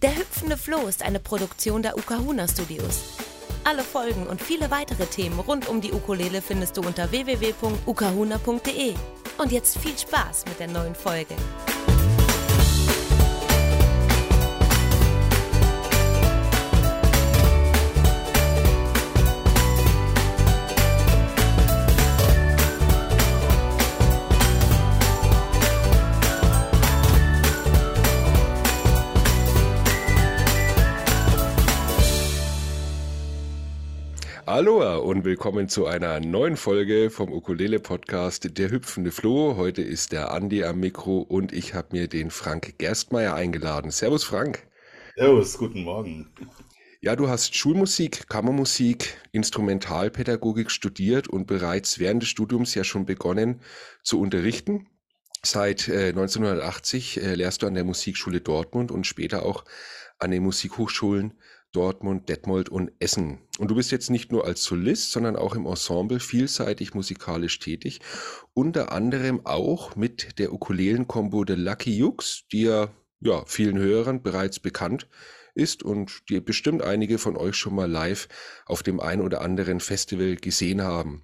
Der hüpfende Floh ist eine Produktion der Ukahuna Studios. Alle Folgen und viele weitere Themen rund um die Ukulele findest du unter www.ukahuna.de. Und jetzt viel Spaß mit der neuen Folge. Aloha und willkommen zu einer neuen Folge vom Ukulele Podcast Der hüpfende Floh. Heute ist der Andi am Mikro und ich habe mir den Frank Gerstmeier eingeladen. Servus Frank. Servus, guten Morgen. Ja, du hast Schulmusik, Kammermusik, Instrumentalpädagogik studiert und bereits während des Studiums ja schon begonnen zu unterrichten. Seit äh, 1980 äh, lehrst du an der Musikschule Dortmund und später auch an den Musikhochschulen Dortmund, Detmold und Essen. Und du bist jetzt nicht nur als Solist, sondern auch im Ensemble vielseitig musikalisch tätig. Unter anderem auch mit der Ukulelen-Kombo The Lucky Jux, die ja, ja vielen Hörern bereits bekannt ist und die bestimmt einige von euch schon mal live auf dem ein oder anderen Festival gesehen haben.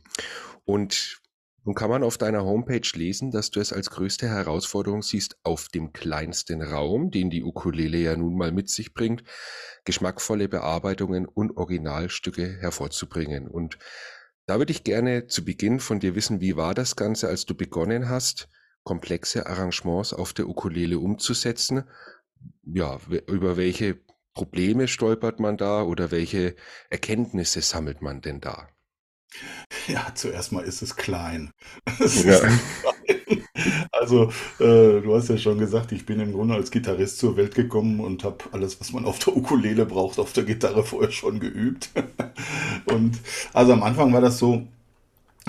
Und nun kann man auf deiner Homepage lesen, dass du es als größte Herausforderung siehst, auf dem kleinsten Raum, den die Ukulele ja nun mal mit sich bringt, geschmackvolle Bearbeitungen und Originalstücke hervorzubringen. Und da würde ich gerne zu Beginn von dir wissen, wie war das Ganze, als du begonnen hast, komplexe Arrangements auf der Ukulele umzusetzen? Ja, über welche Probleme stolpert man da oder welche Erkenntnisse sammelt man denn da? Ja, zuerst mal ist es klein. Es ja. klein. Also, äh, du hast ja schon gesagt, ich bin im Grunde als Gitarrist zur Welt gekommen und habe alles, was man auf der Ukulele braucht, auf der Gitarre vorher schon geübt. und also am Anfang war das so,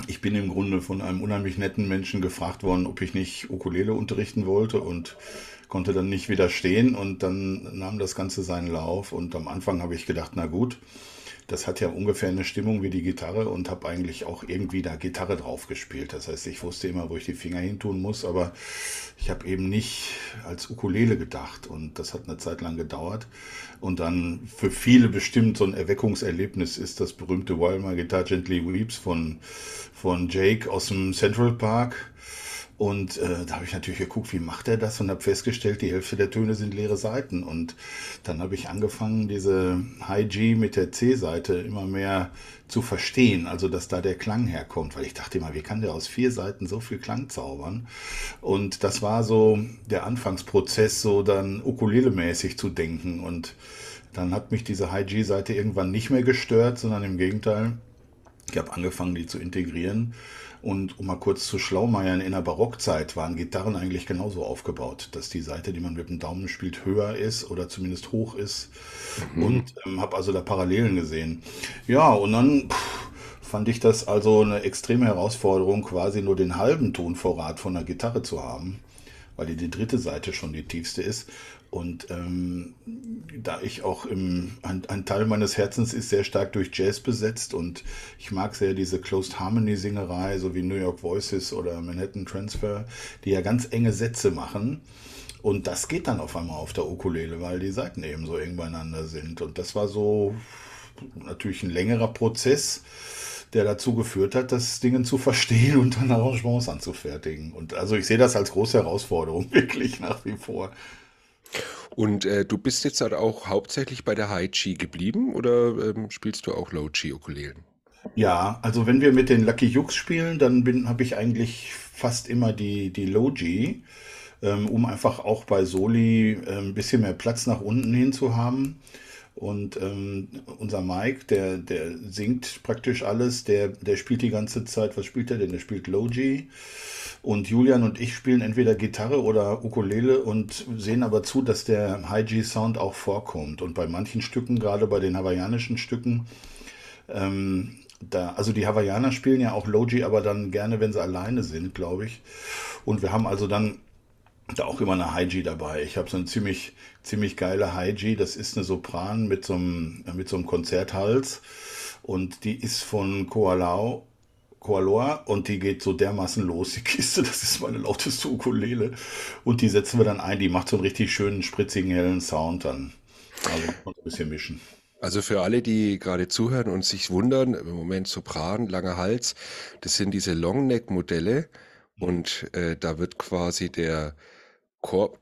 ich bin im Grunde von einem unheimlich netten Menschen gefragt worden, ob ich nicht Ukulele unterrichten wollte und konnte dann nicht widerstehen und dann nahm das Ganze seinen Lauf und am Anfang habe ich gedacht, na gut, das hat ja ungefähr eine Stimmung wie die Gitarre und habe eigentlich auch irgendwie da Gitarre drauf gespielt. Das heißt, ich wusste immer, wo ich die Finger hin tun muss, aber ich habe eben nicht als Ukulele gedacht und das hat eine Zeit lang gedauert. Und dann für viele bestimmt so ein Erweckungserlebnis ist das berühmte While My Guitar Gently Weeps von, von Jake aus dem Central Park und äh, da habe ich natürlich geguckt, wie macht er das und habe festgestellt, die Hälfte der Töne sind leere Seiten. Und dann habe ich angefangen, diese High G mit der C-Seite immer mehr zu verstehen, also dass da der Klang herkommt, weil ich dachte immer, wie kann der aus vier Seiten so viel Klang zaubern? Und das war so der Anfangsprozess, so dann ukulele-mäßig zu denken. Und dann hat mich diese High G-Seite irgendwann nicht mehr gestört, sondern im Gegenteil, ich habe angefangen, die zu integrieren und um mal kurz zu schlaumeiern, in der Barockzeit waren Gitarren eigentlich genauso aufgebaut, dass die Seite, die man mit dem Daumen spielt, höher ist oder zumindest hoch ist. Mhm. Und ähm, habe also da Parallelen gesehen. Ja, und dann pff, fand ich das also eine extreme Herausforderung, quasi nur den halben Tonvorrat von der Gitarre zu haben, weil die, die dritte Seite schon die tiefste ist. Und ähm, da ich auch im, ein, ein, Teil meines Herzens ist sehr stark durch Jazz besetzt und ich mag sehr diese Closed Harmony Singerei, so wie New York Voices oder Manhattan Transfer, die ja ganz enge Sätze machen. Und das geht dann auf einmal auf der Ukulele, weil die Seiten eben so eng beieinander sind. Und das war so natürlich ein längerer Prozess, der dazu geführt hat, das Ding zu verstehen und dann Arrangements anzufertigen. Und also ich sehe das als große Herausforderung, wirklich nach wie vor. Und äh, du bist jetzt halt auch hauptsächlich bei der High G geblieben oder ähm, spielst du auch Low G Ukulelen? Ja, also wenn wir mit den Lucky Jux spielen, dann habe ich eigentlich fast immer die, die Low G, ähm, um einfach auch bei Soli äh, ein bisschen mehr Platz nach unten hin zu haben. Und ähm, unser Mike, der, der singt praktisch alles, der, der spielt die ganze Zeit, was spielt er denn? Der spielt Low G. Und Julian und ich spielen entweder Gitarre oder Ukulele und sehen aber zu, dass der High G-Sound auch vorkommt. Und bei manchen Stücken, gerade bei den hawaiianischen Stücken, ähm, da, also die Hawaiianer spielen ja auch Low G, aber dann gerne, wenn sie alleine sind, glaube ich. Und wir haben also dann da auch immer eine High G dabei. Ich habe so eine ziemlich, ziemlich geile High G. Das ist eine Sopran mit so einem, mit so einem Konzerthals. Und die ist von Koalau Koaloa und die geht so dermaßen los, die Kiste, das ist meine lauteste Ukulele. Und die setzen wir dann ein, die macht so einen richtig schönen, spritzigen, hellen Sound dann. Also ein bisschen mischen. Also für alle, die gerade zuhören und sich wundern, im Moment Sopran, langer Hals, das sind diese Longneck-Modelle und äh, da wird quasi der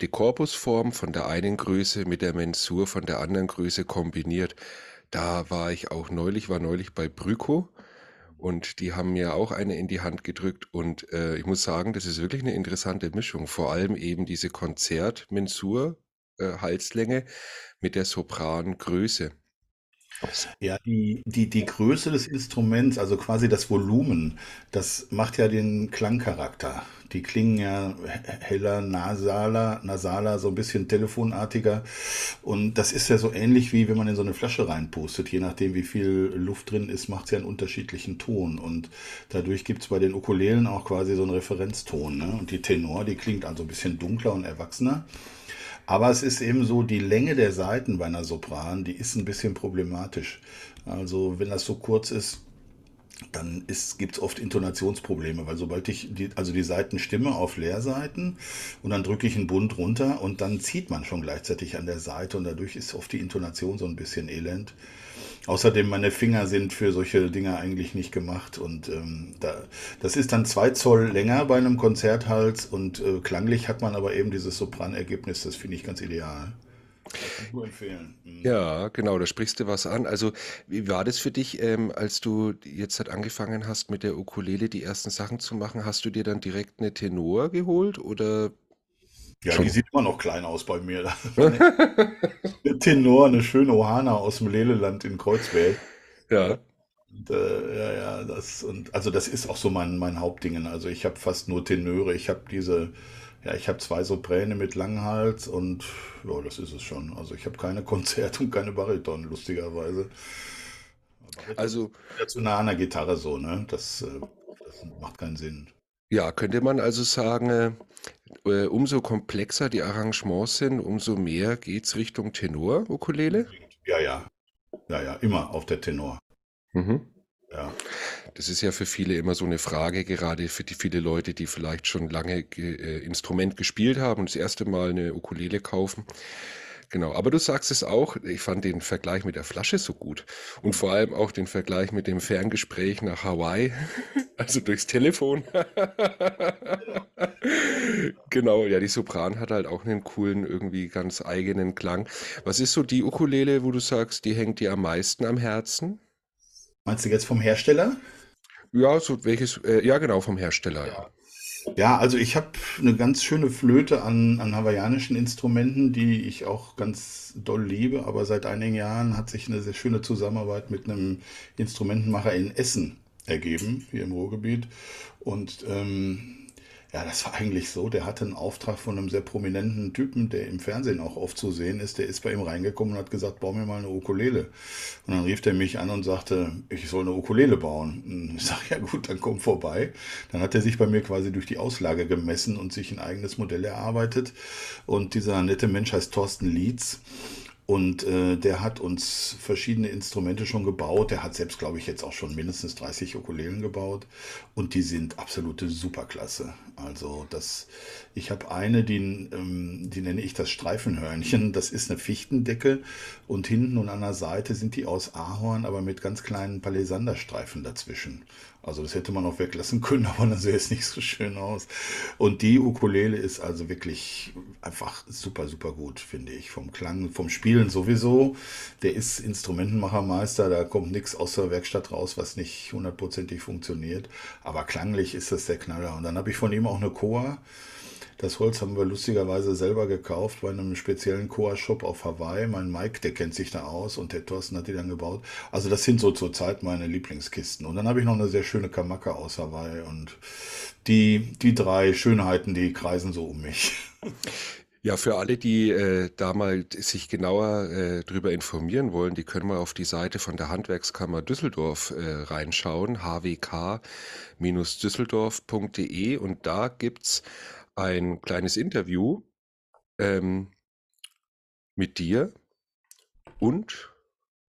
die Korpusform von der einen Größe mit der Mensur von der anderen Größe kombiniert. Da war ich auch neulich, war neulich bei Bryco und die haben mir auch eine in die Hand gedrückt und äh, ich muss sagen, das ist wirklich eine interessante Mischung. Vor allem eben diese Konzert-Mensur, äh, Halslänge mit der Soprangröße. Ja, die, die, die Größe des Instruments, also quasi das Volumen, das macht ja den Klangcharakter. Die klingen ja heller, nasaler, nasaler, so ein bisschen telefonartiger. Und das ist ja so ähnlich wie wenn man in so eine Flasche reinpustet. Je nachdem, wie viel Luft drin ist, macht es ja einen unterschiedlichen Ton. Und dadurch gibt es bei den Ukulelen auch quasi so einen Referenzton. Ne? Und die Tenor, die klingt also ein bisschen dunkler und erwachsener. Aber es ist eben so, die Länge der Saiten bei einer Sopran, die ist ein bisschen problematisch. Also wenn das so kurz ist, dann gibt es oft Intonationsprobleme, weil sobald ich die, also die Seiten stimme auf Leerseiten und dann drücke ich einen Bund runter und dann zieht man schon gleichzeitig an der Seite und dadurch ist oft die Intonation so ein bisschen elend. Außerdem, meine Finger sind für solche Dinge eigentlich nicht gemacht. Und ähm, da, das ist dann zwei Zoll länger bei einem Konzerthals und äh, klanglich hat man aber eben dieses Sopranergebnis, das finde ich ganz ideal. Ich nur empfehlen. Mhm. Ja, genau, da sprichst du was an. Also, wie war das für dich, ähm, als du jetzt halt angefangen hast, mit der Ukulele die ersten Sachen zu machen? Hast du dir dann direkt eine Tenor geholt oder ja, Schon. die sieht immer noch klein aus bei mir. eine Tenor, eine schöne Ohana aus dem Leleland in Kreuzberg. Ja. Und, äh, ja, ja, das und also das ist auch so mein, mein Hauptdingen. Also ich habe fast nur Tenöre. Ich habe diese, ja, ich habe zwei Sopräne mit Langhals und ja, das ist es schon. Also ich habe keine Konzert und keine Bariton, lustigerweise. Bariton also zu nah an der Gitarre so, ne? Das, äh, das macht keinen Sinn. Ja, könnte man also sagen, äh, umso komplexer die Arrangements sind, umso mehr geht es Richtung Tenor-Ukulele? Ja, ja. Ja, ja, immer auf der Tenor. Mhm. Ja. Das ist ja für viele immer so eine Frage, gerade für die viele Leute, die vielleicht schon lange äh, Instrument gespielt haben und das erste Mal eine Ukulele kaufen. Genau, aber du sagst es auch, ich fand den Vergleich mit der Flasche so gut und vor allem auch den Vergleich mit dem Ferngespräch nach Hawaii, also durchs Telefon. genau, ja, die Sopran hat halt auch einen coolen, irgendwie ganz eigenen Klang. Was ist so die Ukulele, wo du sagst, die hängt dir am meisten am Herzen? Meinst du jetzt vom Hersteller? Ja, so welches, äh, ja genau, vom Hersteller. Ja. Ja, also ich habe eine ganz schöne Flöte an, an hawaiianischen Instrumenten, die ich auch ganz doll liebe, aber seit einigen Jahren hat sich eine sehr schöne Zusammenarbeit mit einem Instrumentenmacher in Essen ergeben, hier im Ruhrgebiet. Und ähm, ja, das war eigentlich so. Der hatte einen Auftrag von einem sehr prominenten Typen, der im Fernsehen auch oft zu sehen ist. Der ist bei ihm reingekommen und hat gesagt, bau mir mal eine Ukulele. Und dann rief der mich an und sagte, ich soll eine Ukulele bauen. Und ich sage, ja gut, dann komm vorbei. Dann hat er sich bei mir quasi durch die Auslage gemessen und sich ein eigenes Modell erarbeitet. Und dieser nette Mensch heißt Thorsten Lietz. Und äh, der hat uns verschiedene Instrumente schon gebaut. Der hat selbst, glaube ich, jetzt auch schon mindestens 30 Ukulelen gebaut. Und die sind absolute Superklasse. Also das, ich habe eine, die, ähm, die nenne ich das Streifenhörnchen. Das ist eine Fichtendecke und hinten und an der Seite sind die aus Ahorn, aber mit ganz kleinen Palisanderstreifen dazwischen. Also das hätte man auch weglassen können, aber dann sähe es nicht so schön aus. Und die Ukulele ist also wirklich einfach super, super gut, finde ich. Vom Klang, vom Spielen sowieso. Der ist Instrumentenmachermeister, da kommt nichts aus der Werkstatt raus, was nicht hundertprozentig funktioniert. Aber klanglich ist das der Knaller. Und dann habe ich von ihm auch eine Koa. Das Holz haben wir lustigerweise selber gekauft bei einem speziellen Koa-Shop auf Hawaii. Mein Mike, der kennt sich da aus und der Thorsten hat die dann gebaut. Also das sind so zurzeit meine Lieblingskisten. Und dann habe ich noch eine sehr schöne Kamaka aus Hawaii und die, die drei Schönheiten, die kreisen so um mich. Ja, für alle, die äh, da mal sich genauer äh, drüber informieren wollen, die können mal auf die Seite von der Handwerkskammer Düsseldorf äh, reinschauen, hwk-düsseldorf.de und da gibt's ein kleines Interview ähm, mit dir und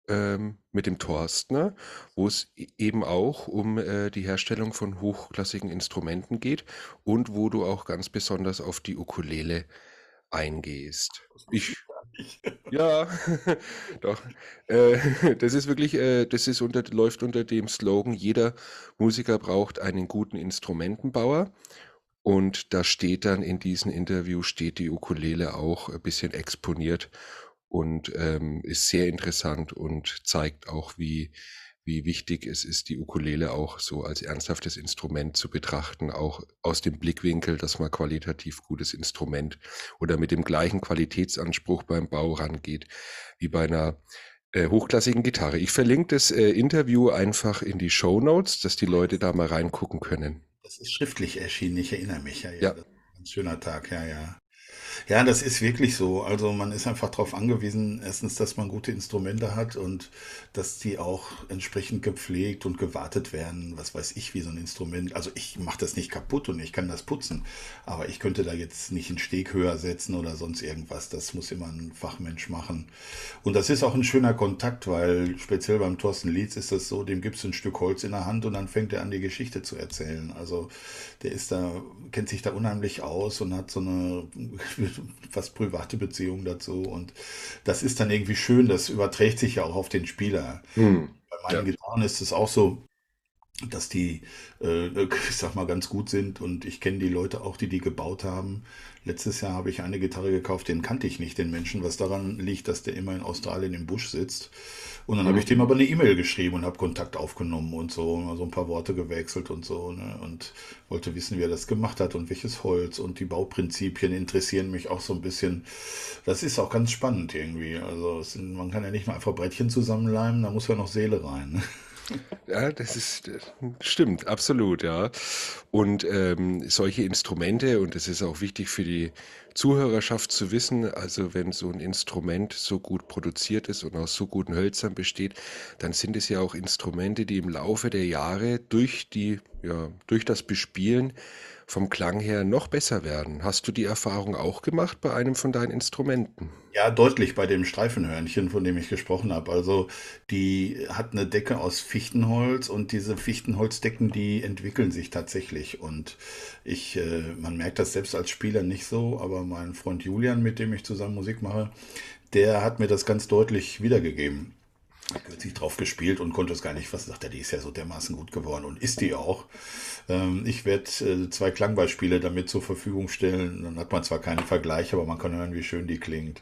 ähm, mit dem Thorstner, wo es e-, eben auch um äh, die Herstellung von hochklassigen Instrumenten geht und wo du auch ganz besonders auf die Ukulele eingehst. Ich. Ja, doch. Äh, das ist wirklich, äh, das ist unter, läuft unter dem Slogan, jeder Musiker braucht einen guten Instrumentenbauer. Und da steht dann in diesem Interview, steht die Ukulele auch ein bisschen exponiert und ähm, ist sehr interessant und zeigt auch, wie, wie wichtig es ist, die Ukulele auch so als ernsthaftes Instrument zu betrachten, auch aus dem Blickwinkel, dass man qualitativ gutes Instrument oder mit dem gleichen Qualitätsanspruch beim Bau rangeht wie bei einer äh, hochklassigen Gitarre. Ich verlinke das äh, Interview einfach in die Show Notes, dass die Leute da mal reingucken können. Das ist schriftlich erschienen, ich erinnere mich. Ja, ja. ja. ein schöner Tag, ja, ja. Ja, das ist wirklich so. Also man ist einfach darauf angewiesen, erstens, dass man gute Instrumente hat und dass die auch entsprechend gepflegt und gewartet werden. Was weiß ich, wie so ein Instrument. Also ich mache das nicht kaputt und ich kann das putzen, aber ich könnte da jetzt nicht einen Steg höher setzen oder sonst irgendwas. Das muss immer ein Fachmensch machen. Und das ist auch ein schöner Kontakt, weil speziell beim Thorsten Lietz ist das so, dem gibst du ein Stück Holz in der Hand und dann fängt er an, die Geschichte zu erzählen. Also der ist da, kennt sich da unheimlich aus und hat so eine fast private Beziehung dazu. Und das ist dann irgendwie schön, das überträgt sich ja auch auf den Spieler. Hm. Bei meinen ja. Gitarren ist es auch so, dass die, äh, ich sag mal, ganz gut sind und ich kenne die Leute auch, die die gebaut haben. Letztes Jahr habe ich eine Gitarre gekauft, den kannte ich nicht, den Menschen, was daran liegt, dass der immer in Australien im Busch sitzt. Und dann mhm. habe ich dem aber eine E-Mail geschrieben und habe Kontakt aufgenommen und so, mal so ein paar Worte gewechselt und so, ne? und wollte wissen, wie er das gemacht hat und welches Holz und die Bauprinzipien interessieren mich auch so ein bisschen. Das ist auch ganz spannend irgendwie. Also sind, man kann ja nicht nur einfach Brettchen zusammenleimen, da muss ja noch Seele rein. Ja, das ist stimmt, absolut, ja. Und ähm, solche Instrumente, und das ist auch wichtig für die Zuhörerschaft zu wissen, also wenn so ein Instrument so gut produziert ist und aus so guten Hölzern besteht, dann sind es ja auch Instrumente, die im Laufe der Jahre durch die, ja, durch das Bespielen vom Klang her noch besser werden. Hast du die Erfahrung auch gemacht bei einem von deinen Instrumenten? Ja, deutlich bei dem Streifenhörnchen, von dem ich gesprochen habe. Also die hat eine Decke aus Fichtenholz und diese Fichtenholzdecken, die entwickeln sich tatsächlich. Und ich, äh, man merkt das selbst als Spieler nicht so, aber mein Freund Julian, mit dem ich zusammen Musik mache, der hat mir das ganz deutlich wiedergegeben kürzlich drauf gespielt und konnte es gar nicht was sagt er, die ist ja so dermaßen gut geworden und ist die auch. Ähm, ich werde äh, zwei Klangbeispiele damit zur Verfügung stellen. Dann hat man zwar keinen Vergleich, aber man kann hören, wie schön die klingt.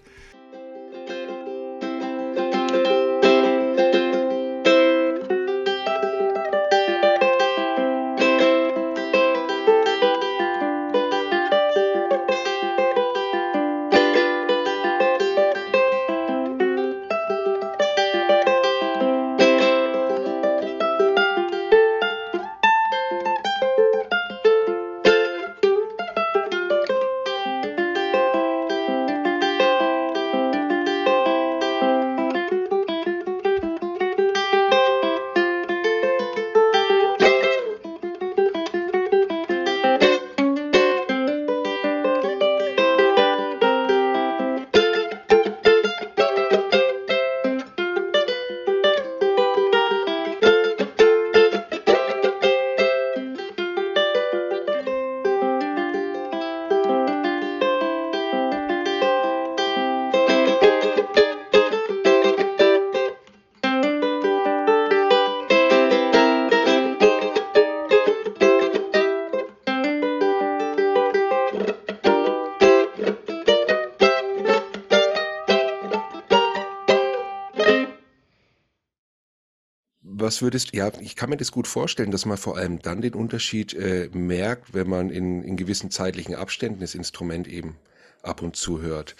Was würdest ja, ich kann mir das gut vorstellen, dass man vor allem dann den Unterschied äh, merkt, wenn man in, in gewissen zeitlichen Abständen das Instrument eben ab und zu hört.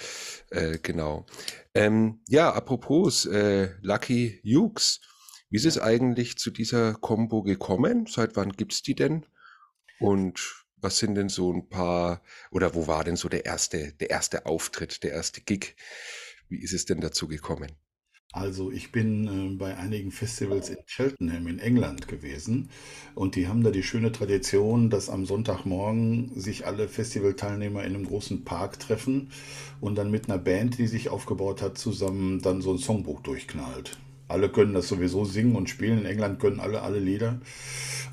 Äh, genau. Ähm, ja, apropos äh, Lucky Hughes, wie ist es eigentlich zu dieser Combo gekommen? Seit wann gibt es die denn? Und was sind denn so ein paar, oder wo war denn so der erste, der erste Auftritt, der erste Gig? Wie ist es denn dazu gekommen? Also ich bin äh, bei einigen Festivals in Cheltenham in England gewesen und die haben da die schöne Tradition, dass am Sonntagmorgen sich alle Festivalteilnehmer in einem großen Park treffen und dann mit einer Band, die sich aufgebaut hat, zusammen dann so ein Songbuch durchknallt. Alle können das sowieso singen und spielen. In England können alle alle Lieder.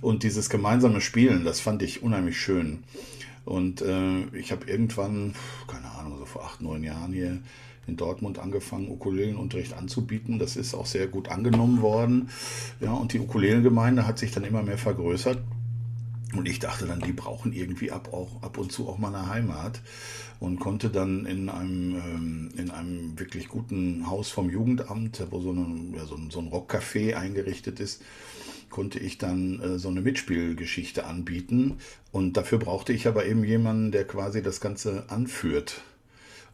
Und dieses gemeinsame Spielen, das fand ich unheimlich schön. Und äh, ich habe irgendwann, keine Ahnung, Ahnung, so vor acht, neun Jahren hier in Dortmund angefangen, Ukulelenunterricht anzubieten. Das ist auch sehr gut angenommen worden. Ja, und die Ukulelengemeinde hat sich dann immer mehr vergrößert. Und ich dachte dann, die brauchen irgendwie ab, auch, ab und zu auch mal eine Heimat und konnte dann in einem, ähm, in einem wirklich guten Haus vom Jugendamt, wo so, eine, ja, so ein, so ein Rockcafé eingerichtet ist, konnte ich dann äh, so eine Mitspielgeschichte anbieten. Und dafür brauchte ich aber eben jemanden, der quasi das Ganze anführt.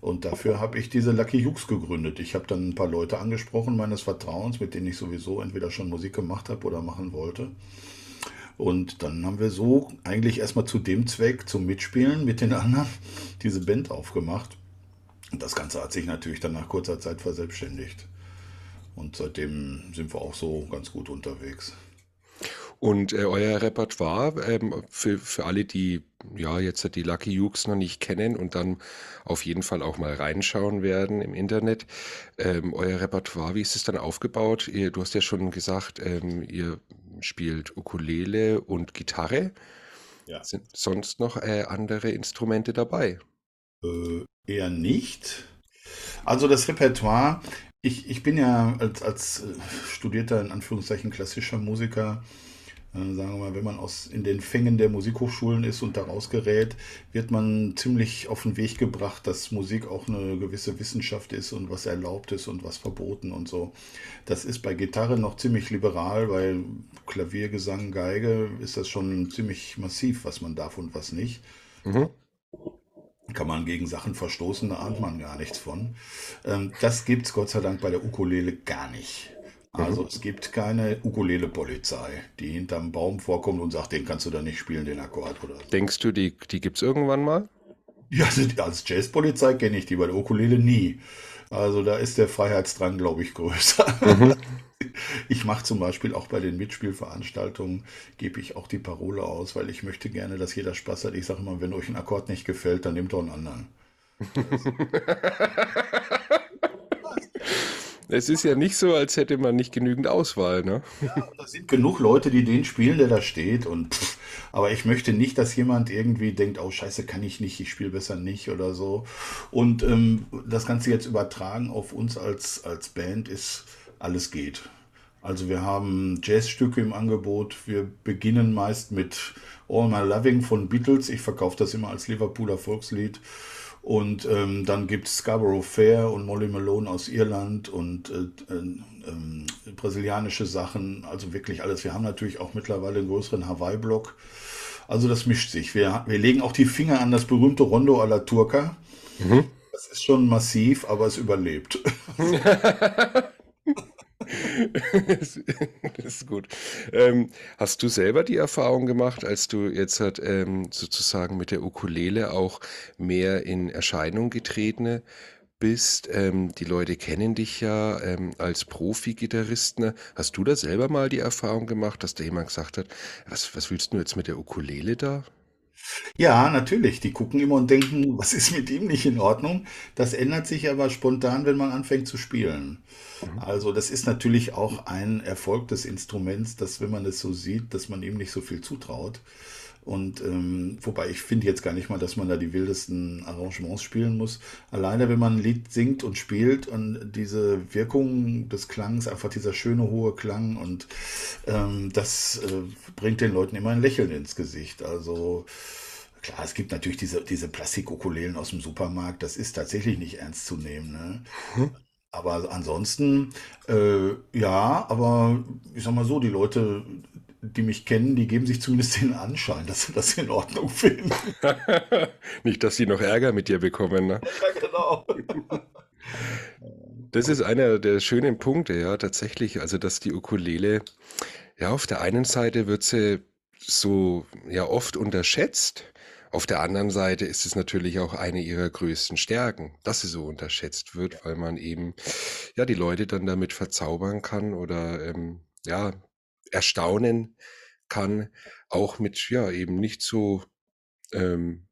Und dafür habe ich diese Lucky Hughes gegründet. Ich habe dann ein paar Leute angesprochen meines Vertrauens, mit denen ich sowieso entweder schon Musik gemacht habe oder machen wollte. Und dann haben wir so eigentlich erstmal zu dem Zweck, zum Mitspielen mit den anderen, diese Band aufgemacht. Und das Ganze hat sich natürlich dann nach kurzer Zeit verselbstständigt. Und seitdem sind wir auch so ganz gut unterwegs. Und äh, euer Repertoire, ähm, für, für alle, die ja jetzt die Lucky Jukes noch nicht kennen und dann auf jeden Fall auch mal reinschauen werden im Internet, ähm, euer Repertoire, wie ist es dann aufgebaut? Ihr, du hast ja schon gesagt, ähm, ihr spielt Ukulele und Gitarre. Ja. Sind sonst noch äh, andere Instrumente dabei? Äh, eher nicht. Also das Repertoire, ich, ich bin ja als, als äh, studierter, in Anführungszeichen, klassischer Musiker sagen wir mal, wenn man aus, in den Fängen der Musikhochschulen ist und daraus gerät, wird man ziemlich auf den Weg gebracht, dass Musik auch eine gewisse Wissenschaft ist und was erlaubt ist und was verboten und so. Das ist bei Gitarre noch ziemlich liberal, weil Klavier, Gesang, Geige ist das schon ziemlich massiv, was man darf und was nicht. Mhm kann man gegen Sachen verstoßen, da ahnt man gar nichts von. Ähm, das gibt es Gott sei Dank bei der Ukulele gar nicht. Also mhm. es gibt keine Ukulele-Polizei, die hinterm Baum vorkommt und sagt, den kannst du da nicht spielen, den Akkord oder so. Denkst du, die, die gibt es irgendwann mal? Ja, also als Jazzpolizei kenne ich die, bei der Ukulele nie. Also da ist der Freiheitsdrang, glaube ich, größer. Mhm. Ich mache zum Beispiel auch bei den Mitspielveranstaltungen, gebe ich auch die Parole aus, weil ich möchte gerne, dass jeder Spaß hat. Ich sage immer, wenn euch ein Akkord nicht gefällt, dann nehmt doch einen anderen. Es ist ja nicht so, als hätte man nicht genügend Auswahl, ne? Ja, da sind genug Leute, die den spielen, der da steht. Und aber ich möchte nicht, dass jemand irgendwie denkt, oh Scheiße, kann ich nicht, ich spiele besser nicht oder so. Und ähm, das Ganze jetzt übertragen auf uns als, als Band ist, alles geht. Also wir haben Jazzstücke im Angebot. Wir beginnen meist mit All My Loving von Beatles. Ich verkaufe das immer als Liverpooler Volkslied. Und ähm, dann gibt es Scarborough Fair und Molly Malone aus Irland und äh, äh, brasilianische Sachen, also wirklich alles. Wir haben natürlich auch mittlerweile einen größeren Hawaii-Block. Also das mischt sich. Wir, wir legen auch die Finger an das berühmte Rondo alla Turca. Mhm. Das ist schon massiv, aber es überlebt. das ist gut. Ähm, hast du selber die Erfahrung gemacht, als du jetzt halt, ähm, sozusagen mit der Ukulele auch mehr in Erscheinung getreten bist? Ähm, die Leute kennen dich ja ähm, als Profi-Gitarrist. Ne? Hast du da selber mal die Erfahrung gemacht, dass da jemand gesagt hat, was, was willst du jetzt mit der Ukulele da? Ja, natürlich. Die gucken immer und denken, was ist mit ihm nicht in Ordnung? Das ändert sich aber spontan, wenn man anfängt zu spielen. Mhm. Also das ist natürlich auch ein Erfolg des Instruments, dass wenn man es so sieht, dass man ihm nicht so viel zutraut. Und ähm, wobei ich finde jetzt gar nicht mal, dass man da die wildesten Arrangements spielen muss. Alleine wenn man ein Lied singt und spielt und diese Wirkung des Klangs, einfach dieser schöne hohe Klang und ähm, das äh, bringt den Leuten immer ein Lächeln ins Gesicht. Also klar, es gibt natürlich diese, diese Plastikukulelen aus dem Supermarkt, das ist tatsächlich nicht ernst zu nehmen. Ne? Hm. Aber ansonsten, äh, ja, aber ich sag mal so, die Leute die mich kennen, die geben sich zumindest den Anschein, dass sie das in Ordnung finden. Nicht, dass sie noch Ärger mit dir bekommen. Ne? Ja, genau. Das ist einer der schönen Punkte, ja, tatsächlich. Also, dass die Ukulele, ja, auf der einen Seite wird sie so, ja, oft unterschätzt. Auf der anderen Seite ist es natürlich auch eine ihrer größten Stärken, dass sie so unterschätzt wird, weil man eben, ja, die Leute dann damit verzaubern kann oder, ähm, ja, erstaunen kann, auch mit ja eben nicht so ähm,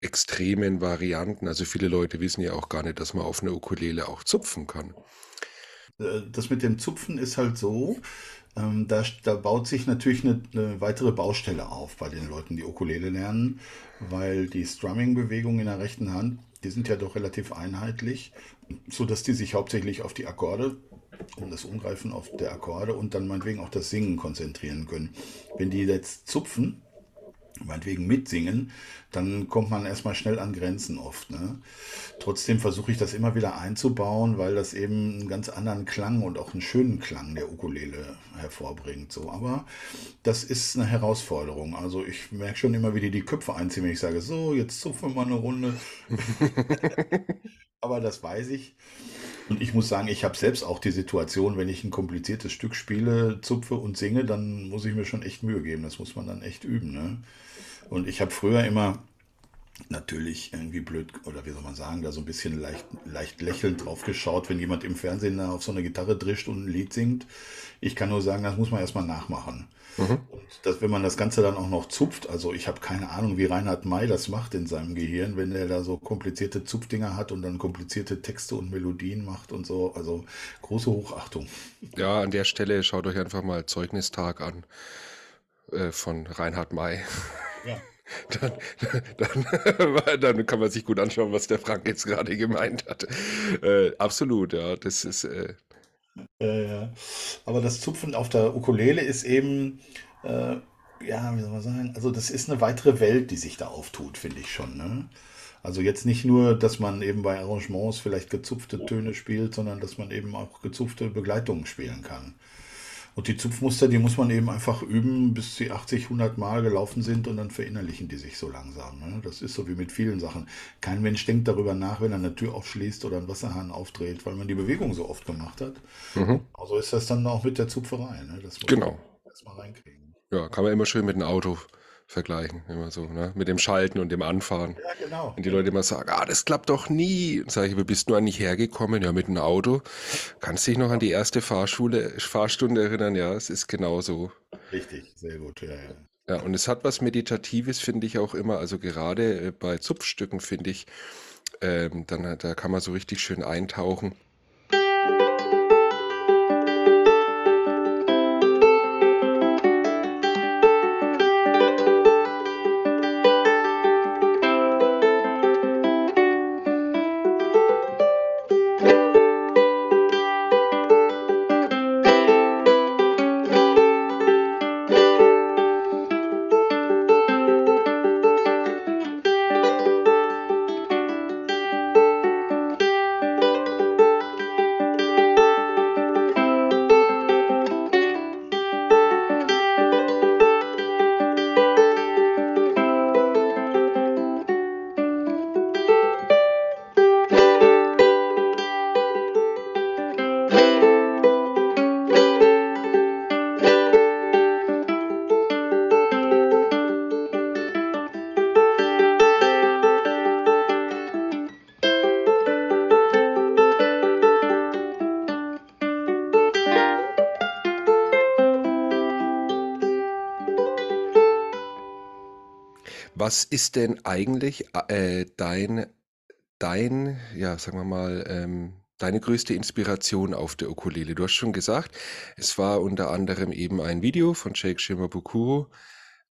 extremen Varianten. Also viele Leute wissen ja auch gar nicht, dass man auf einer Ukulele auch zupfen kann. äh, das mit dem Zupfen ist halt so, ähm, da, da baut sich natürlich eine, eine weitere Baustelle auf bei den Leuten, die Ukulele lernen, weil die Strumming-Bewegungen in der rechten Hand, die sind ja doch relativ einheitlich, sodass die sich hauptsächlich auf die Akkorde um das Umgreifen auf der Akkorde und dann meinetwegen auch das Singen konzentrieren können. Wenn die jetzt zupfen, meinetwegen mitsingen, dann kommt man erstmal schnell an Grenzen oft. Ne? Trotzdem versuche ich das immer wieder einzubauen, weil das eben einen ganz anderen Klang und auch einen schönen Klang der Ukulele hervorbringt. So. Aber das ist eine Herausforderung. Also ich merke schon immer, wie die die Köpfe einziehen, wenn ich sage, so, jetzt zupfen wir mal eine Runde. Aber das weiß ich. Und ich muss sagen, ich habe selbst auch die Situation, wenn ich ein kompliziertes Stück spiele, zupfe und singe, dann muss ich mir schon echt Mühe geben. Das muss man dann echt üben. Ne? Und ich habe früher immer natürlich irgendwie blöd, oder wie soll man sagen, da so ein bisschen leicht, leicht lächelnd drauf geschaut, wenn jemand im Fernsehen auf so eine Gitarre drischt und ein Lied singt. Ich kann nur sagen, das muss man erstmal nachmachen. Mhm. Und das, wenn man das Ganze dann auch noch zupft, also ich habe keine Ahnung, wie Reinhard May das macht in seinem Gehirn, wenn er da so komplizierte Zupfdinger hat und dann komplizierte Texte und Melodien macht und so. Also große Hochachtung. Ja, an der Stelle schaut euch einfach mal Zeugnistag an äh, von Reinhard May. Ja. Dann, dann, dann, kann man sich gut anschauen, was der Frank jetzt gerade gemeint hat. Äh, absolut, ja. Das ist. Äh... Äh, ja. Aber das Zupfen auf der Ukulele ist eben, äh, ja, wie soll man sagen, also das ist eine weitere Welt, die sich da auftut, finde ich schon. Ne? Also jetzt nicht nur, dass man eben bei Arrangements vielleicht gezupfte Töne spielt, sondern dass man eben auch gezupfte Begleitungen spielen kann. Und die Zupfmuster, die muss man eben einfach üben, bis sie 80, 100 Mal gelaufen sind und dann verinnerlichen die sich so langsam. Ne? Das ist so wie mit vielen Sachen. Kein Mensch denkt darüber nach, wenn er eine Tür aufschließt oder einen Wasserhahn aufdreht, weil man die Bewegung so oft gemacht hat. Mhm. Also ist das dann auch mit der Zupferei. Ne? Das muss genau. man erstmal reinkriegen. Ja, kann man immer schön mit einem Auto vergleichen, immer so, ne? Mit dem Schalten und dem Anfahren. Ja, genau. Wenn die Leute immer sagen, ah, das klappt doch nie. Sage ich, wie bist du eigentlich hergekommen? Ja, mit einem Auto. Kannst dich noch an die erste Fahrschule, Fahrstunde erinnern? Ja, es ist genau so. Richtig, sehr gut, ja, ja. Ja, und es hat was Meditatives, finde ich auch immer. Also gerade äh, bei Zupfstücken, finde ich, ähm, dann, da kann man so richtig schön eintauchen. Was ist denn eigentlich äh, dein, dein, ja, sagen wir mal, ähm, deine größte Inspiration auf der Ukulele? Du hast schon gesagt, es war unter anderem eben ein Video von Jake Shimabukuro.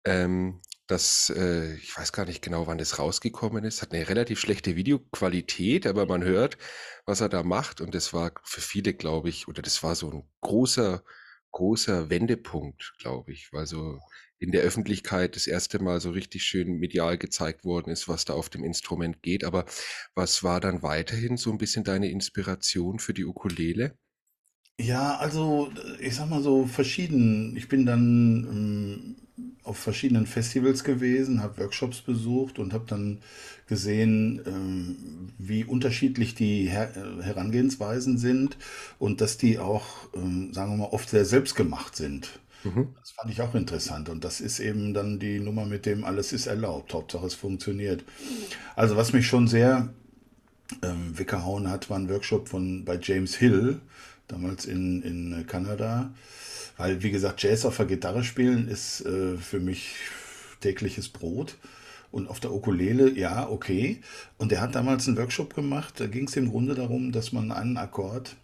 Ähm, das, äh, ich weiß gar nicht genau, wann das rausgekommen ist. Hat eine relativ schlechte Videoqualität, aber man hört, was er da macht. Und das war für viele, glaube ich, oder das war so ein großer, großer Wendepunkt, glaube ich, weil so in der Öffentlichkeit das erste Mal so richtig schön medial gezeigt worden ist, was da auf dem Instrument geht. Aber was war dann weiterhin so ein bisschen deine Inspiration für die Ukulele? Ja, also ich sag mal so verschieden. Ich bin dann ähm, auf verschiedenen Festivals gewesen, habe Workshops besucht und habe dann gesehen, ähm, wie unterschiedlich die Her äh, Herangehensweisen sind und dass die auch, ähm, sagen wir mal, oft sehr selbstgemacht sind. Mhm. Das fand ich auch interessant. Und das ist eben dann die Nummer mit dem alles ist erlaubt. Hauptsache es funktioniert. Also was mich schon sehr ähm, weggehauen hat, war ein Workshop von bei James Hill, damals in, in Kanada. Weil, wie gesagt, Jazz auf der Gitarre spielen ist äh, für mich tägliches Brot. Und auf der Ukulele, ja, okay. Und er hat damals einen Workshop gemacht, da ging es im Grunde darum, dass man einen Akkord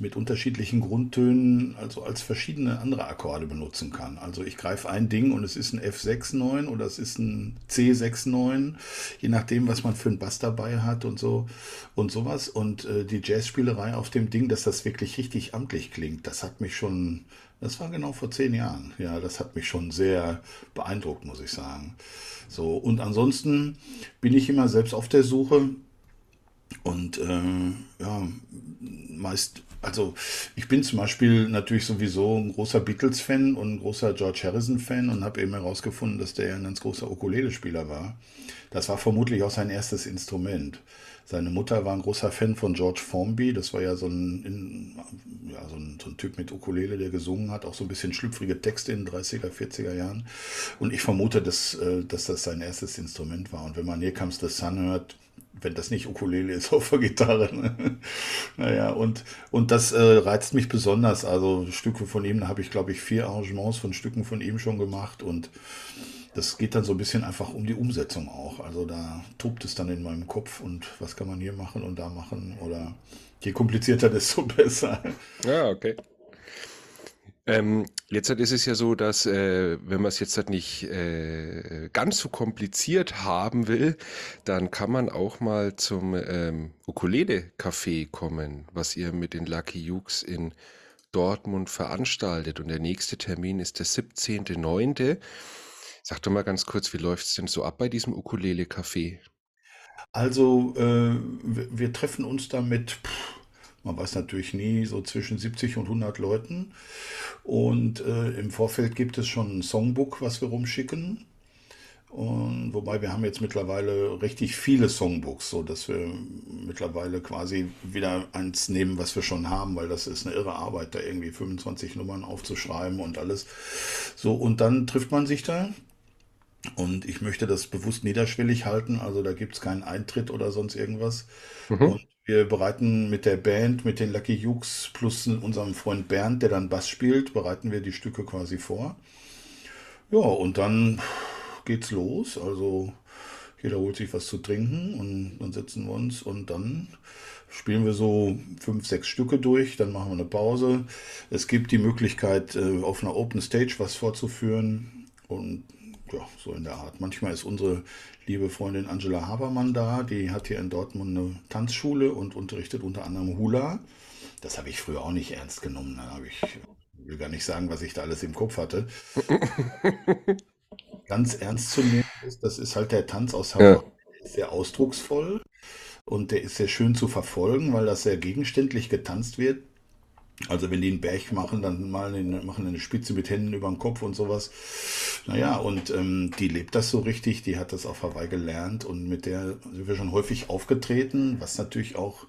mit unterschiedlichen Grundtönen, also als verschiedene andere Akkorde benutzen kann. Also ich greife ein Ding und es ist ein F6-9 oder es ist ein C6-9, je nachdem, was man für einen Bass dabei hat und so und sowas. Und äh, die Jazzspielerei auf dem Ding, dass das wirklich richtig amtlich klingt, das hat mich schon, das war genau vor zehn Jahren. Ja, das hat mich schon sehr beeindruckt, muss ich sagen. So, und ansonsten bin ich immer selbst auf der Suche und äh, ja, meist, also ich bin zum Beispiel natürlich sowieso ein großer Beatles-Fan und ein großer George Harrison-Fan und habe eben herausgefunden, dass der ein ganz großer Ukulele-Spieler war. Das war vermutlich auch sein erstes Instrument. Seine Mutter war ein großer Fan von George Formby. Das war ja so ein, in, ja, so ein, so ein Typ mit Ukulele, der gesungen hat, auch so ein bisschen schlüpfrige Texte in den 30er, 40er Jahren. Und ich vermute, dass, äh, dass das sein erstes Instrument war. Und wenn man Here Comes the Sun hört, wenn das nicht Ukulele ist, auf der Gitarre. Ne? naja, und, und das äh, reizt mich besonders. Also Stücke von ihm, da habe ich, glaube ich, vier Arrangements von Stücken von ihm schon gemacht und das geht dann so ein bisschen einfach um die Umsetzung auch. Also da tobt es dann in meinem Kopf und was kann man hier machen und da machen oder je komplizierter, desto besser. Ja, okay. Ähm, jetzt ist es ja so, dass äh, wenn man es jetzt halt nicht äh, ganz so kompliziert haben will, dann kann man auch mal zum ähm, Ukulele-Café kommen, was ihr mit den Lucky Jukes in Dortmund veranstaltet. Und der nächste Termin ist der 17.09. Sag doch mal ganz kurz, wie läuft es denn so ab bei diesem Ukulele-Café? Also, äh, wir, treffen uns da mit, pff, man weiß natürlich nie, so zwischen 70 und 100 Leuten. Und äh, im Vorfeld gibt es schon ein Songbook, was wir rumschicken. Und wobei wir haben jetzt mittlerweile richtig viele Songbooks, so dass wir mittlerweile quasi wieder eins nehmen, was wir schon haben, weil das ist eine irre Arbeit, da irgendwie 25 Nummern aufzuschreiben und alles. So, und dann trifft man sich da. Und ich möchte das bewusst niederschwellig halten, also da gibt es keinen Eintritt oder sonst irgendwas. Mhm. Und wir bereiten mit der Band, mit den Lucky Jukes plus unserem Freund Bernd, der dann Bass spielt, bereiten wir die Stücke quasi vor. Ja, und dann geht's los. Also jeder holt sich was zu trinken und dann setzen wir uns und dann spielen wir so fünf, sechs Stücke durch, dann machen wir eine Pause. Es gibt die Möglichkeit, äh, auf einer Open Stage was vorzuführen und ja, so in der Art. Manchmal ist unsere liebe Freundin Angela Habermann da, die hat hier in Dortmund eine Tanzschule und unterrichtet unter anderem Hula. Das habe ich früher auch nicht ernst genommen. Da habe ich, will gar nicht sagen, was ich da alles im Kopf hatte. Ganz ernst zu nehmen ist, das ist halt der Tanz aus Hawaii. Ja. Sehr ausdrucksvoll und der ist sehr schön zu verfolgen, weil das sehr gegenständlich getanzt wird. Also wenn die einen Berg machen, dann mal eine, machen eine Spitze mit Händen über den Kopf und sowas. Naja, und ähm, die lebt das so richtig, die hat das auf Hawaii gelernt und mit der sind wir schon häufig aufgetreten, was natürlich auch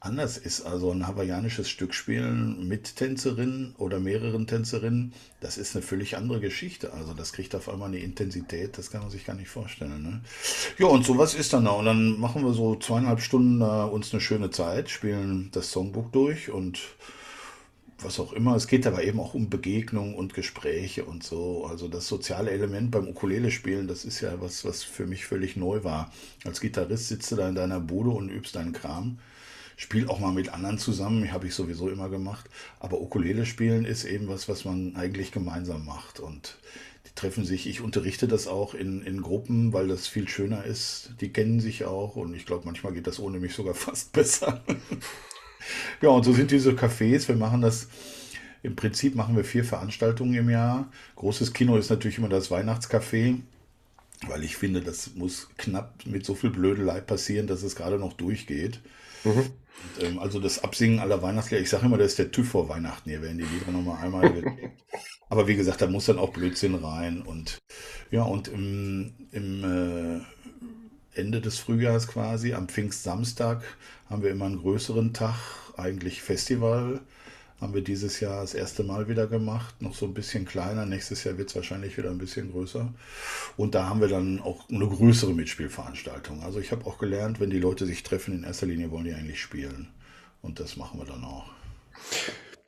anders ist. Also ein hawaiianisches Stück spielen mit Tänzerinnen oder mehreren Tänzerinnen, das ist eine völlig andere Geschichte. Also das kriegt auf einmal eine Intensität, das kann man sich gar nicht vorstellen. Ne? Ja, und sowas ist dann da. Und dann machen wir so zweieinhalb Stunden äh, uns eine schöne Zeit, spielen das Songbook durch und was auch immer. Es geht aber eben auch um Begegnungen und Gespräche und so. Also das soziale Element beim Ukulele spielen, das ist ja was, was für mich völlig neu war. Als Gitarrist sitzt du da in deiner Bude und übst deinen Kram. Spiel auch mal mit anderen zusammen, habe ich sowieso immer gemacht. Aber Ukulele spielen ist eben was, was man eigentlich gemeinsam macht. Und die treffen sich, ich unterrichte das auch in, in Gruppen, weil das viel schöner ist. Die kennen sich auch und ich glaube, manchmal geht das ohne mich sogar fast besser. Ja, und so sind diese Cafés. Wir machen das, im Prinzip machen wir vier Veranstaltungen im Jahr. Großes Kino ist natürlich immer das Weihnachtscafé, weil ich finde, das muss knapp mit so viel Blödelei passieren, dass es gerade noch durchgeht. Mhm. Und, ähm, also das Absingen aller Weihnachtslieder, ich sage immer, das ist der TÜV vor Weihnachten. Hier werden die Lieder nochmal einmal Aber wie gesagt, da muss dann auch Blödsinn rein. Und ja, und im, im äh, Ende des Frühjahrs quasi, am Pfingstsamstag, haben wir immer einen größeren Tag, eigentlich Festival. Haben wir dieses Jahr das erste Mal wieder gemacht, noch so ein bisschen kleiner. Nächstes Jahr wird es wahrscheinlich wieder ein bisschen größer. Und da haben wir dann auch eine größere Mitspielveranstaltung. Also ich habe auch gelernt, wenn die Leute sich treffen, in erster Linie wollen die eigentlich spielen. Und das machen wir dann auch.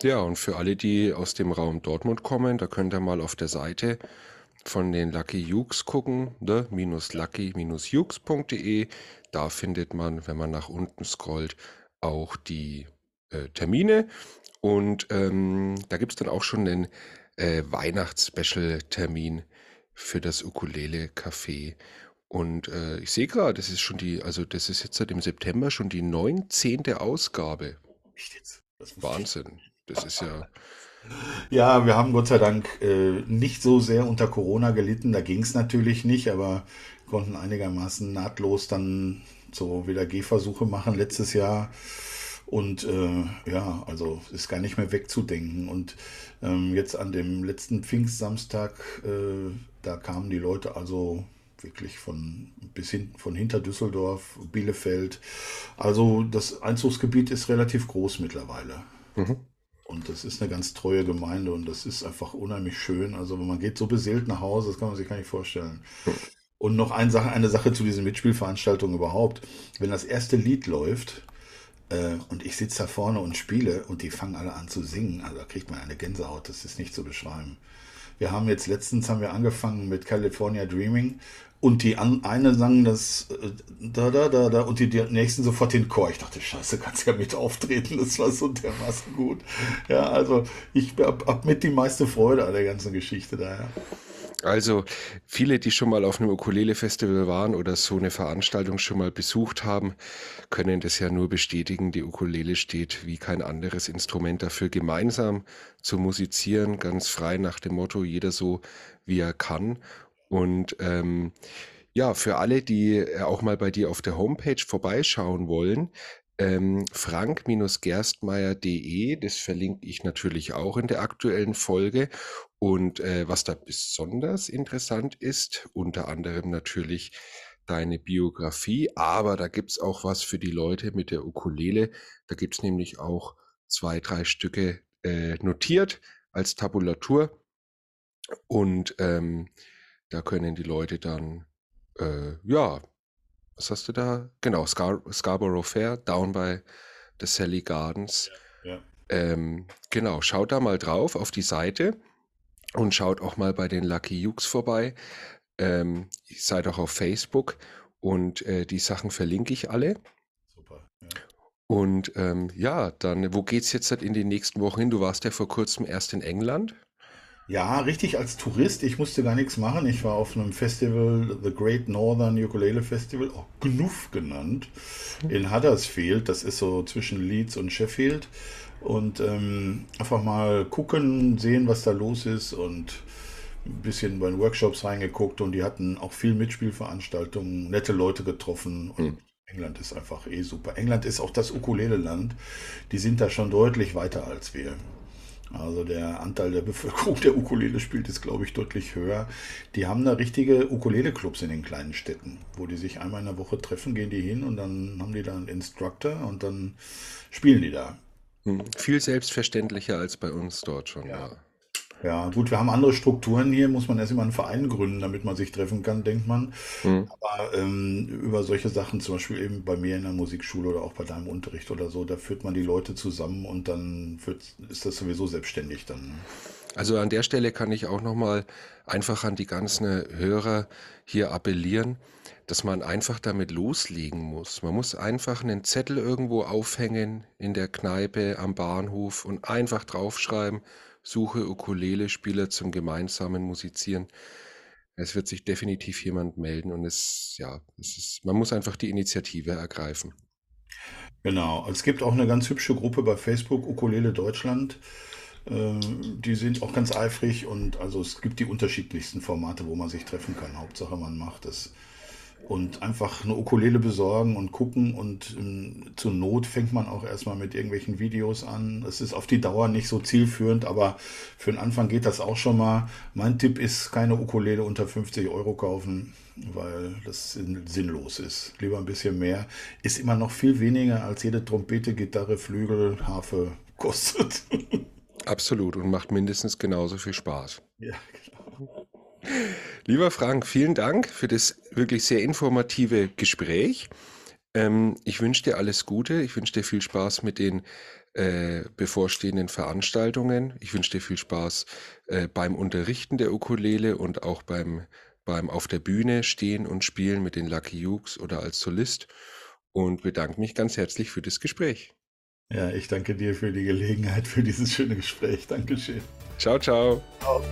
Ja, und für alle, die aus dem Raum Dortmund kommen, da könnt ihr mal auf der Seite von den Lucky Jukes gucken, ne? lucky-jukes.de. Da findet man, wenn man nach unten scrollt, auch die äh, Termine und ähm, da gibt es dann auch schon einen äh, Weihnachts-Special-Termin für das Ukulele-Café. Und äh, ich sehe gerade, das ist schon die, also das ist jetzt seit dem September schon die 19. Ausgabe. Wahnsinn. Das ist ja. Ja, wir haben Gott sei Dank äh, nicht so sehr unter Corona gelitten. Da ging es natürlich nicht, aber konnten einigermaßen nahtlos dann so wieder Gehversuche machen letztes Jahr. Und äh, ja, also ist gar nicht mehr wegzudenken. Und ähm, jetzt an dem letzten Pfingstsamstag, äh, da kamen die Leute also wirklich von bis hin, von hinter Düsseldorf, Bielefeld. Also das Einzugsgebiet ist relativ groß mittlerweile. Mhm. Und das ist eine ganz treue Gemeinde und das ist einfach unheimlich schön. Also man geht so beseelt nach Hause, das kann man sich gar nicht vorstellen. Und noch eine Sache, eine Sache zu diesen Mitspielveranstaltungen überhaupt. Wenn das erste Lied läuft, äh, und ich sitze da vorne und spiele und die fangen alle an zu singen. Also da kriegt man eine Gänsehaut, das ist nicht zu beschreiben. Wir haben jetzt letztens haben wir angefangen mit California Dreaming und die an, eine sang das äh, da da da da und die, die nächsten sofort den Chor. Ich dachte, Scheiße, kannst ja mit auftreten. Das war so dermaßen gut. Ja, also ich habe hab mit die meiste Freude an der ganzen Geschichte daher. Ja. Also viele, die schon mal auf einem Ukulele-Festival waren oder so eine Veranstaltung schon mal besucht haben, können das ja nur bestätigen. Die Ukulele steht wie kein anderes Instrument dafür, gemeinsam zu musizieren, ganz frei nach dem Motto, jeder so, wie er kann. Und ähm, ja, für alle, die auch mal bei dir auf der Homepage vorbeischauen wollen, ähm, frank-gerstmeier.de, das verlinke ich natürlich auch in der aktuellen Folge. Und äh, was da besonders interessant ist, unter anderem natürlich deine Biografie, aber da gibt es auch was für die Leute mit der Ukulele. Da gibt es nämlich auch zwei, drei Stücke äh, notiert als Tabulatur. Und ähm, da können die Leute dann, äh, ja, was hast du da? Genau, Scar Scarborough Fair, down by the Sally Gardens. Ja, ja. Ähm, genau, schaut da mal drauf auf die Seite und schaut auch mal bei den Lucky Jukes vorbei. Ähm, seid auch auf Facebook und äh, die Sachen verlinke ich alle. Super. Ja. Und ähm, ja, dann, wo geht's jetzt in den nächsten Wochen hin? Du warst ja vor kurzem erst in England. Ja, richtig als Tourist. Ich musste gar nichts machen. Ich war auf einem Festival, The Great Northern Ukulele Festival, auch GNUF genannt, in Huddersfield. Das ist so zwischen Leeds und Sheffield. Und ähm, einfach mal gucken, sehen, was da los ist und ein bisschen bei den Workshops reingeguckt. Und die hatten auch viel Mitspielveranstaltungen, nette Leute getroffen. Und mhm. England ist einfach eh super. England ist auch das Ukulele-Land. Die sind da schon deutlich weiter als wir. Also der Anteil der Bevölkerung, der Ukulele spielt, ist, glaube ich, deutlich höher. Die haben da richtige Ukulele-Clubs in den kleinen Städten, wo die sich einmal in der Woche treffen, gehen die hin und dann haben die da einen Instructor und dann spielen die da. Hm, viel selbstverständlicher als bei uns dort schon, ja. ja. Ja, gut, wir haben andere Strukturen hier, muss man erst immer einen Verein gründen, damit man sich treffen kann, denkt man. Mhm. Aber ähm, über solche Sachen, zum Beispiel eben bei mir in der Musikschule oder auch bei deinem Unterricht oder so, da führt man die Leute zusammen und dann ist das sowieso selbstständig dann. Also an der Stelle kann ich auch nochmal einfach an die ganzen Hörer hier appellieren, dass man einfach damit loslegen muss. Man muss einfach einen Zettel irgendwo aufhängen in der Kneipe am Bahnhof und einfach draufschreiben, Suche Ukulele-Spieler zum gemeinsamen Musizieren. Es wird sich definitiv jemand melden und es, ja, es ist, man muss einfach die Initiative ergreifen. Genau. Es gibt auch eine ganz hübsche Gruppe bei Facebook, Ukulele Deutschland. Ähm, die sind auch ganz eifrig und also es gibt die unterschiedlichsten Formate, wo man sich treffen kann. Hauptsache man macht es und einfach eine Ukulele besorgen und gucken und ähm, zur Not fängt man auch erstmal mit irgendwelchen Videos an. Es ist auf die Dauer nicht so zielführend, aber für den Anfang geht das auch schon mal. Mein Tipp ist, keine Ukulele unter 50 Euro kaufen, weil das sinnlos ist. Lieber ein bisschen mehr. Ist immer noch viel weniger als jede Trompete, Gitarre, Flügel, Harfe kostet. Absolut und macht mindestens genauso viel Spaß. Ja, genau. Lieber Frank, vielen Dank für das wirklich sehr informative Gespräch. Ähm, ich wünsche dir alles Gute. Ich wünsche dir viel Spaß mit den äh, bevorstehenden Veranstaltungen. Ich wünsche dir viel Spaß äh, beim Unterrichten der Ukulele und auch beim, beim auf der Bühne stehen und spielen mit den Lucky Ukes oder als Solist und bedanke mich ganz herzlich für das Gespräch. Ja, ich danke dir für die Gelegenheit, für dieses schöne Gespräch. Dankeschön. Ciao, ciao. Ciao.